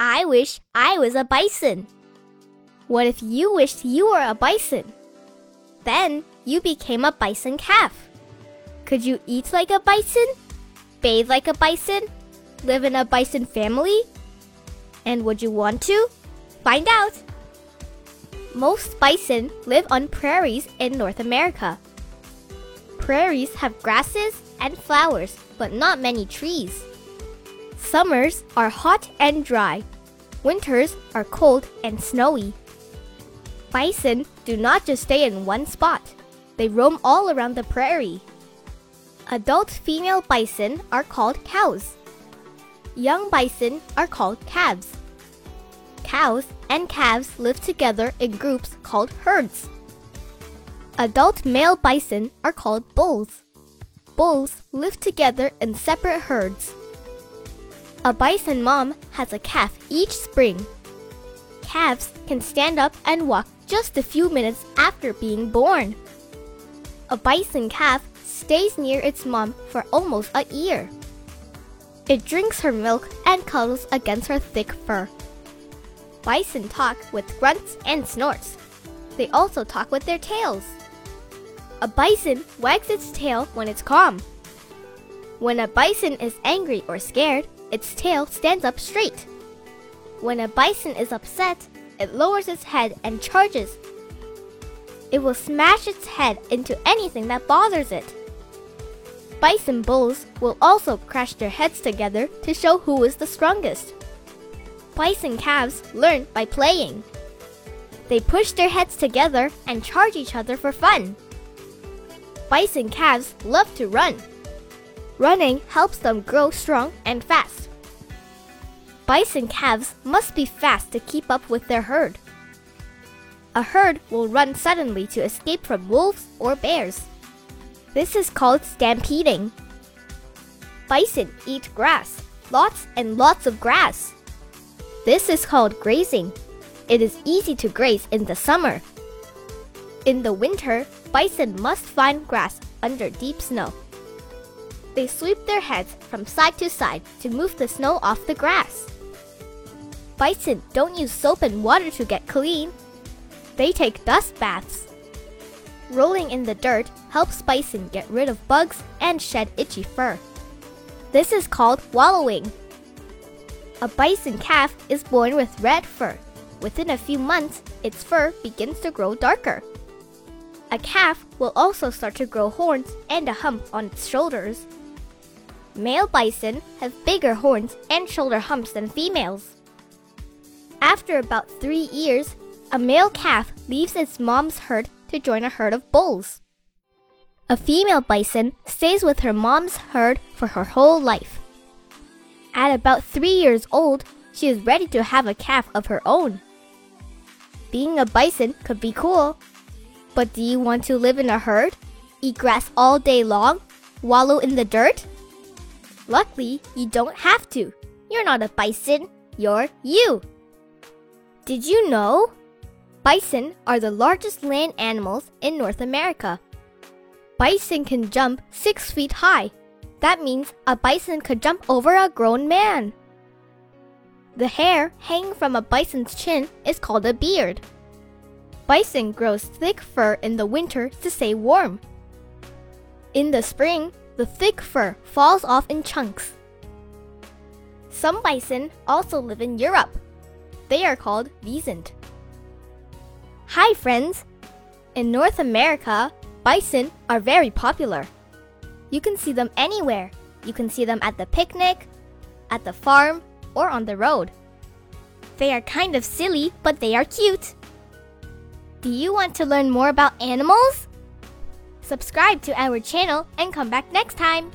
I wish I was a bison. What if you wished you were a bison? Then you became a bison calf. Could you eat like a bison? Bathe like a bison? Live in a bison family? And would you want to? Find out! Most bison live on prairies in North America. Prairies have grasses and flowers, but not many trees. Summers are hot and dry. Winters are cold and snowy. Bison do not just stay in one spot. They roam all around the prairie. Adult female bison are called cows. Young bison are called calves. Cows and calves live together in groups called herds. Adult male bison are called bulls. Bulls live together in separate herds. A bison mom has a calf each spring. Calves can stand up and walk just a few minutes after being born. A bison calf stays near its mom for almost a year. It drinks her milk and cuddles against her thick fur. Bison talk with grunts and snorts. They also talk with their tails. A bison wags its tail when it's calm. When a bison is angry or scared, its tail stands up straight. When a bison is upset, it lowers its head and charges. It will smash its head into anything that bothers it. Bison bulls will also crash their heads together to show who is the strongest. Bison calves learn by playing. They push their heads together and charge each other for fun. Bison calves love to run. Running helps them grow strong and fast. Bison calves must be fast to keep up with their herd. A herd will run suddenly to escape from wolves or bears. This is called stampeding. Bison eat grass, lots and lots of grass. This is called grazing. It is easy to graze in the summer. In the winter, bison must find grass under deep snow. They sweep their heads from side to side to move the snow off the grass. Bison don't use soap and water to get clean. They take dust baths. Rolling in the dirt helps bison get rid of bugs and shed itchy fur. This is called wallowing. A bison calf is born with red fur. Within a few months, its fur begins to grow darker. A calf will also start to grow horns and a hump on its shoulders. Male bison have bigger horns and shoulder humps than females. After about three years, a male calf leaves its mom's herd to join a herd of bulls. A female bison stays with her mom's herd for her whole life. At about three years old, she is ready to have a calf of her own. Being a bison could be cool. But do you want to live in a herd? Eat grass all day long? Wallow in the dirt? Luckily, you don't have to. You're not a bison, you're you. Did you know? Bison are the largest land animals in North America. Bison can jump 6 feet high. That means a bison could jump over a grown man. The hair hanging from a bison's chin is called a beard. Bison grows thick fur in the winter to stay warm. In the spring, the thick fur falls off in chunks. Some bison also live in Europe. They are called wisent. Hi, friends! In North America, bison are very popular. You can see them anywhere. You can see them at the picnic, at the farm, or on the road. They are kind of silly, but they are cute. Do you want to learn more about animals? Subscribe to our channel and come back next time.